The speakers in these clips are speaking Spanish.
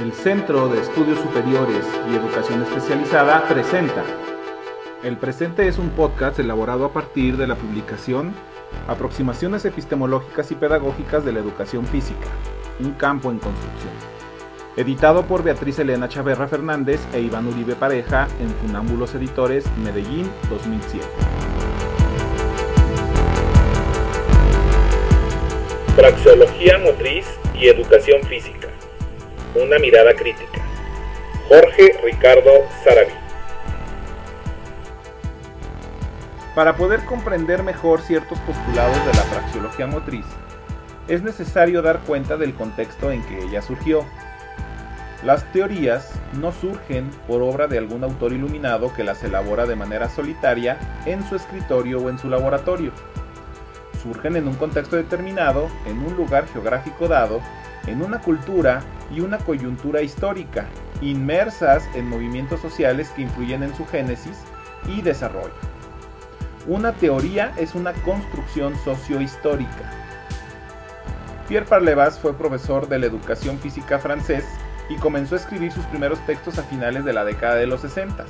El Centro de Estudios Superiores y Educación Especializada presenta. El presente es un podcast elaborado a partir de la publicación Aproximaciones epistemológicas y pedagógicas de la educación física, un campo en construcción. Editado por Beatriz Elena Chaverra Fernández e Iván Uribe Pareja en Funámbulos Editores, Medellín 2007. Praxeología motriz y educación física. Una mirada crítica. Jorge Ricardo Saraví. Para poder comprender mejor ciertos postulados de la praxeología motriz, es necesario dar cuenta del contexto en que ella surgió. Las teorías no surgen por obra de algún autor iluminado que las elabora de manera solitaria en su escritorio o en su laboratorio. Surgen en un contexto determinado, en un lugar geográfico dado, en una cultura y una coyuntura histórica, inmersas en movimientos sociales que influyen en su génesis y desarrollo. Una teoría es una construcción sociohistórica. Pierre Parlevas fue profesor de la educación física francés y comenzó a escribir sus primeros textos a finales de la década de los 60.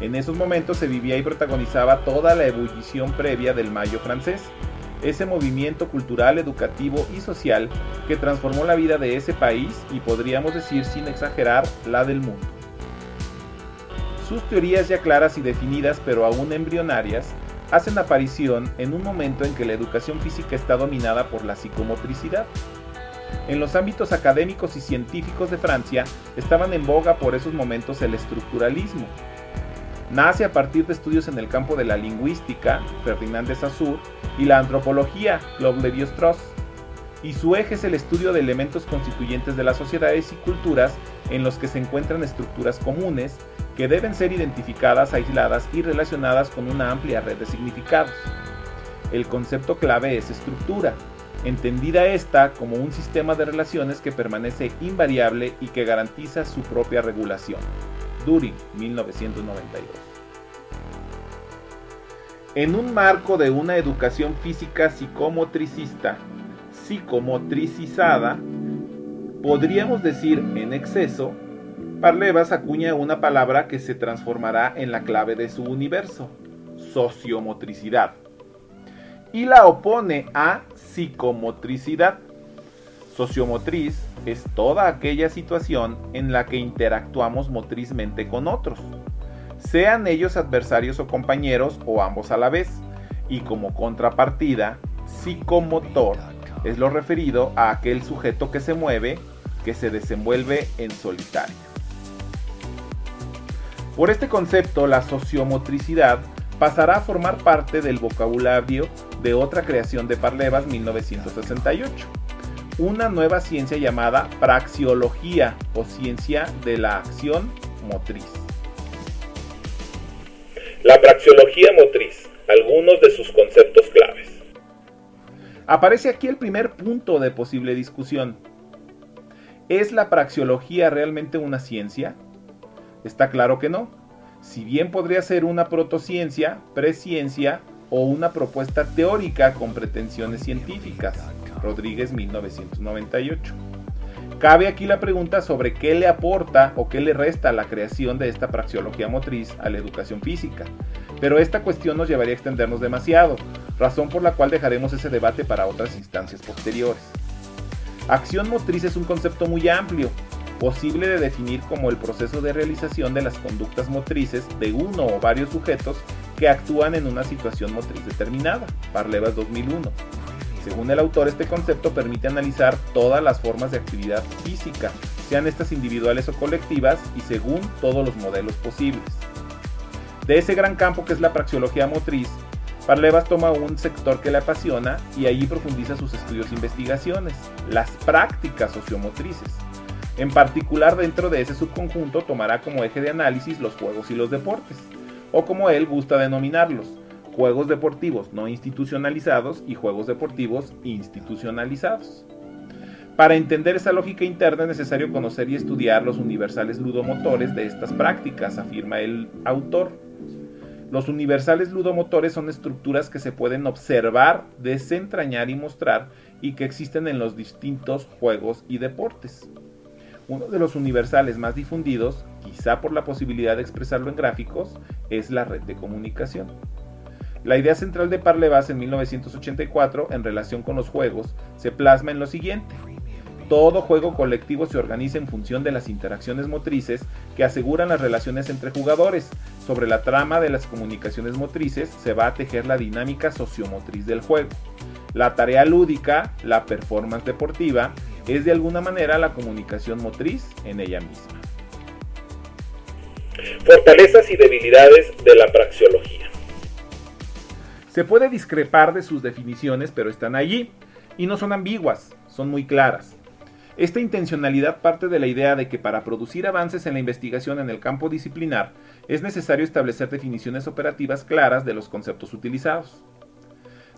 En esos momentos se vivía y protagonizaba toda la ebullición previa del Mayo francés, ese movimiento cultural, educativo y social que transformó la vida de ese país y podríamos decir sin exagerar la del mundo. Sus teorías ya claras y definidas pero aún embrionarias hacen aparición en un momento en que la educación física está dominada por la psicomotricidad. En los ámbitos académicos y científicos de Francia estaban en boga por esos momentos el estructuralismo. Nace a partir de estudios en el campo de la lingüística, Ferdinand de Saussure, y la antropología, Claude Lévi-Strauss, y su eje es el estudio de elementos constituyentes de las sociedades y culturas en los que se encuentran estructuras comunes que deben ser identificadas, aisladas y relacionadas con una amplia red de significados. El concepto clave es estructura, entendida esta como un sistema de relaciones que permanece invariable y que garantiza su propia regulación. During, 1992. En un marco de una educación física psicomotricista, psicomotricizada, podríamos decir en exceso, Parlevas acuña una palabra que se transformará en la clave de su universo, sociomotricidad, y la opone a psicomotricidad. Sociomotriz es toda aquella situación en la que interactuamos motrizmente con otros, sean ellos adversarios o compañeros o ambos a la vez, y como contrapartida, psicomotor es lo referido a aquel sujeto que se mueve, que se desenvuelve en solitario. Por este concepto, la sociomotricidad pasará a formar parte del vocabulario de otra creación de Parlevas 1968, una nueva ciencia llamada praxiología o ciencia de la acción motriz. La praxiología motriz, algunos de sus conceptos claves. Aparece aquí el primer punto de posible discusión. ¿Es la praxiología realmente una ciencia? Está claro que no. Si bien podría ser una protociencia, presciencia o una propuesta teórica con pretensiones científicas. Rodríguez 1998. Cabe aquí la pregunta sobre qué le aporta o qué le resta la creación de esta praxiología motriz a la educación física. Pero esta cuestión nos llevaría a extendernos demasiado, razón por la cual dejaremos ese debate para otras instancias posteriores. Acción motriz es un concepto muy amplio, posible de definir como el proceso de realización de las conductas motrices de uno o varios sujetos que actúan en una situación motriz determinada. Parlevas 2001. Según el autor, este concepto permite analizar todas las formas de actividad física, sean estas individuales o colectivas, y según todos los modelos posibles. De ese gran campo que es la praxiología motriz, Parlevas toma un sector que le apasiona y allí profundiza sus estudios e investigaciones, las prácticas sociomotrices. En particular dentro de ese subconjunto tomará como eje de análisis los juegos y los deportes, o como él gusta denominarlos, juegos deportivos no institucionalizados y juegos deportivos institucionalizados. Para entender esa lógica interna es necesario conocer y estudiar los universales ludomotores de estas prácticas, afirma el autor. Los universales ludomotores son estructuras que se pueden observar, desentrañar y mostrar y que existen en los distintos juegos y deportes. Uno de los universales más difundidos, quizá por la posibilidad de expresarlo en gráficos, es la red de comunicación. La idea central de Parlevas en 1984 en relación con los juegos se plasma en lo siguiente. Todo juego colectivo se organiza en función de las interacciones motrices que aseguran las relaciones entre jugadores. Sobre la trama de las comunicaciones motrices se va a tejer la dinámica sociomotriz del juego. La tarea lúdica, la performance deportiva, es de alguna manera la comunicación motriz en ella misma. Fortalezas y debilidades de la praxiología. Se puede discrepar de sus definiciones, pero están allí y no son ambiguas, son muy claras. Esta intencionalidad parte de la idea de que para producir avances en la investigación en el campo disciplinar es necesario establecer definiciones operativas claras de los conceptos utilizados.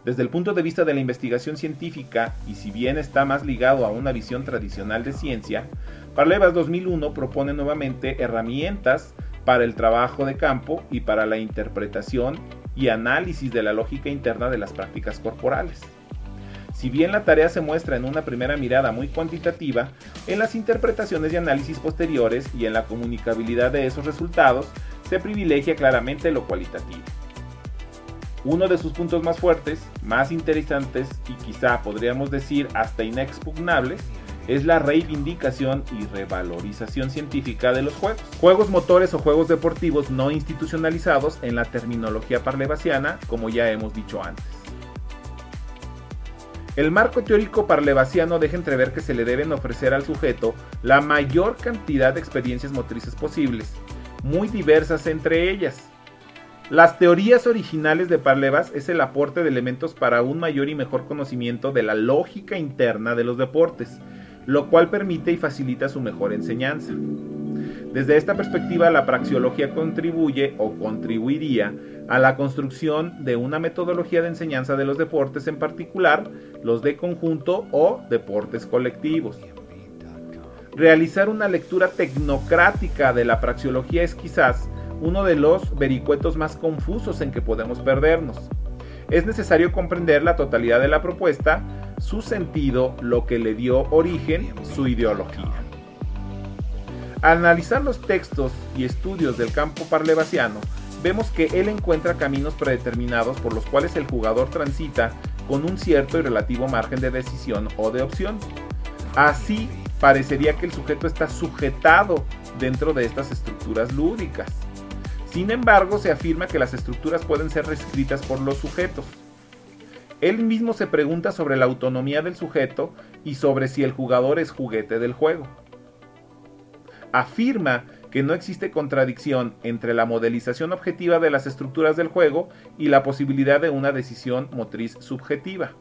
Desde el punto de vista de la investigación científica, y si bien está más ligado a una visión tradicional de ciencia, Parlevas 2001 propone nuevamente herramientas para el trabajo de campo y para la interpretación y análisis de la lógica interna de las prácticas corporales. Si bien la tarea se muestra en una primera mirada muy cuantitativa, en las interpretaciones y análisis posteriores y en la comunicabilidad de esos resultados se privilegia claramente lo cualitativo. Uno de sus puntos más fuertes, más interesantes y quizá podríamos decir hasta inexpugnables es la reivindicación y revalorización científica de los juegos. Juegos motores o juegos deportivos no institucionalizados en la terminología parlevasiana, como ya hemos dicho antes. El marco teórico parlevasiano deja entrever que se le deben ofrecer al sujeto la mayor cantidad de experiencias motrices posibles, muy diversas entre ellas, las teorías originales de Parlevas es el aporte de elementos para un mayor y mejor conocimiento de la lógica interna de los deportes, lo cual permite y facilita su mejor enseñanza. Desde esta perspectiva, la praxiología contribuye o contribuiría a la construcción de una metodología de enseñanza de los deportes, en particular los de conjunto o deportes colectivos. Realizar una lectura tecnocrática de la praxiología es quizás uno de los vericuetos más confusos en que podemos perdernos. Es necesario comprender la totalidad de la propuesta, su sentido, lo que le dio origen, su ideología. Al analizar los textos y estudios del campo parlevasiano, vemos que él encuentra caminos predeterminados por los cuales el jugador transita con un cierto y relativo margen de decisión o de opción. Así, parecería que el sujeto está sujetado dentro de estas estructuras lúdicas. Sin embargo, se afirma que las estructuras pueden ser reescritas por los sujetos. Él mismo se pregunta sobre la autonomía del sujeto y sobre si el jugador es juguete del juego. Afirma que no existe contradicción entre la modelización objetiva de las estructuras del juego y la posibilidad de una decisión motriz subjetiva.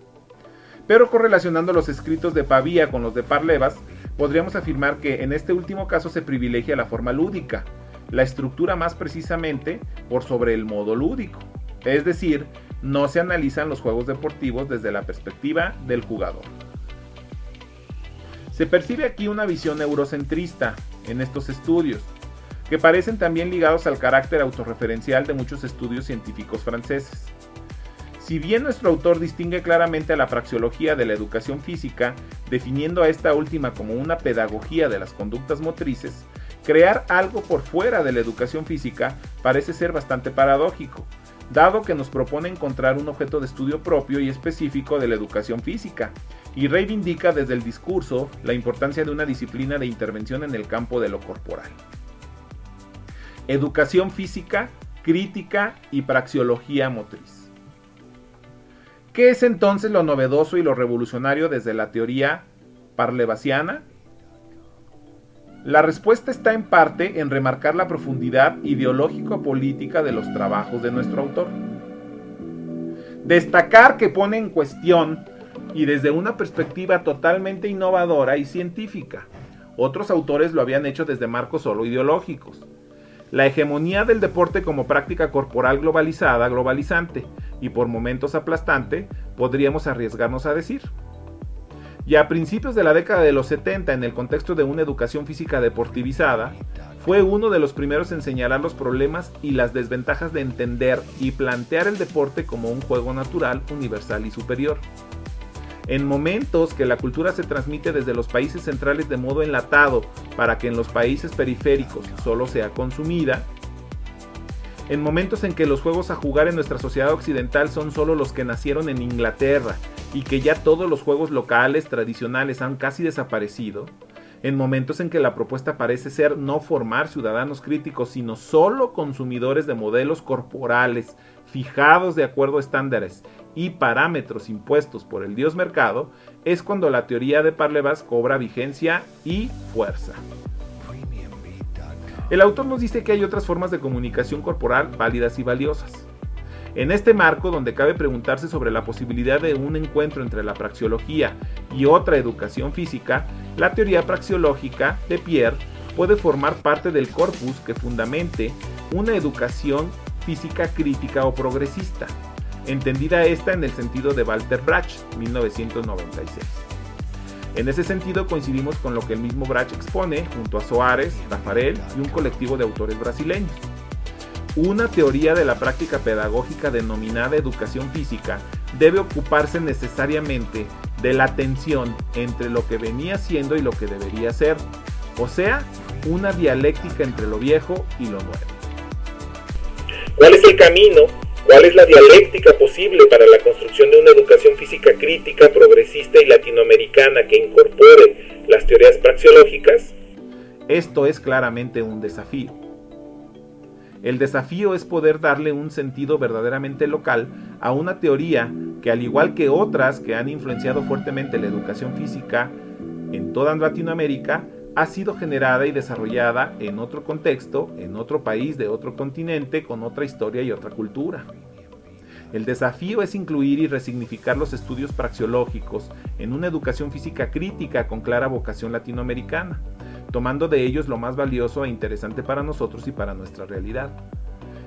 Pero correlacionando los escritos de Pavía con los de Parlevas, podríamos afirmar que en este último caso se privilegia la forma lúdica, la estructura más precisamente por sobre el modo lúdico. Es decir, no se analizan los juegos deportivos desde la perspectiva del jugador. Se percibe aquí una visión eurocentrista en estos estudios, que parecen también ligados al carácter autorreferencial de muchos estudios científicos franceses. Si bien nuestro autor distingue claramente a la praxeología de la educación física, definiendo a esta última como una pedagogía de las conductas motrices, Crear algo por fuera de la educación física parece ser bastante paradójico, dado que nos propone encontrar un objeto de estudio propio y específico de la educación física, y reivindica desde el discurso la importancia de una disciplina de intervención en el campo de lo corporal. Educación física, crítica y praxiología motriz. ¿Qué es entonces lo novedoso y lo revolucionario desde la teoría parlevasiana? La respuesta está en parte en remarcar la profundidad ideológico-política de los trabajos de nuestro autor. Destacar que pone en cuestión y desde una perspectiva totalmente innovadora y científica. Otros autores lo habían hecho desde marcos solo ideológicos. La hegemonía del deporte como práctica corporal globalizada, globalizante y por momentos aplastante, podríamos arriesgarnos a decir. Y a principios de la década de los 70, en el contexto de una educación física deportivizada, fue uno de los primeros en señalar los problemas y las desventajas de entender y plantear el deporte como un juego natural, universal y superior. En momentos que la cultura se transmite desde los países centrales de modo enlatado para que en los países periféricos solo sea consumida, en momentos en que los juegos a jugar en nuestra sociedad occidental son solo los que nacieron en Inglaterra y que ya todos los juegos locales tradicionales han casi desaparecido, en momentos en que la propuesta parece ser no formar ciudadanos críticos, sino solo consumidores de modelos corporales fijados de acuerdo a estándares y parámetros impuestos por el dios mercado, es cuando la teoría de Parlevas cobra vigencia y fuerza. El autor nos dice que hay otras formas de comunicación corporal válidas y valiosas. En este marco, donde cabe preguntarse sobre la posibilidad de un encuentro entre la praxiología y otra educación física, la teoría praxiológica de Pierre puede formar parte del corpus que fundamente una educación física crítica o progresista, entendida esta en el sentido de Walter Brach, 1996. En ese sentido coincidimos con lo que el mismo Brach expone junto a Soares, Tafarel y un colectivo de autores brasileños. Una teoría de la práctica pedagógica denominada educación física debe ocuparse necesariamente de la tensión entre lo que venía siendo y lo que debería ser, o sea, una dialéctica entre lo viejo y lo nuevo. ¿Cuál es el camino? ¿Cuál es la dialéctica posible para la construcción de una educación física crítica, progresista y latinoamericana que incorpore las teorías praxeológicas? Esto es claramente un desafío. El desafío es poder darle un sentido verdaderamente local a una teoría que al igual que otras que han influenciado fuertemente la educación física en toda Latinoamérica, ha sido generada y desarrollada en otro contexto, en otro país de otro continente, con otra historia y otra cultura. El desafío es incluir y resignificar los estudios praxiológicos en una educación física crítica con clara vocación latinoamericana tomando de ellos lo más valioso e interesante para nosotros y para nuestra realidad.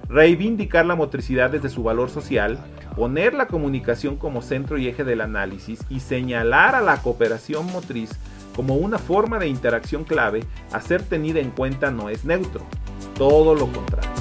Reivindicar la motricidad desde su valor social, poner la comunicación como centro y eje del análisis y señalar a la cooperación motriz como una forma de interacción clave a ser tenida en cuenta no es neutro, todo lo contrario.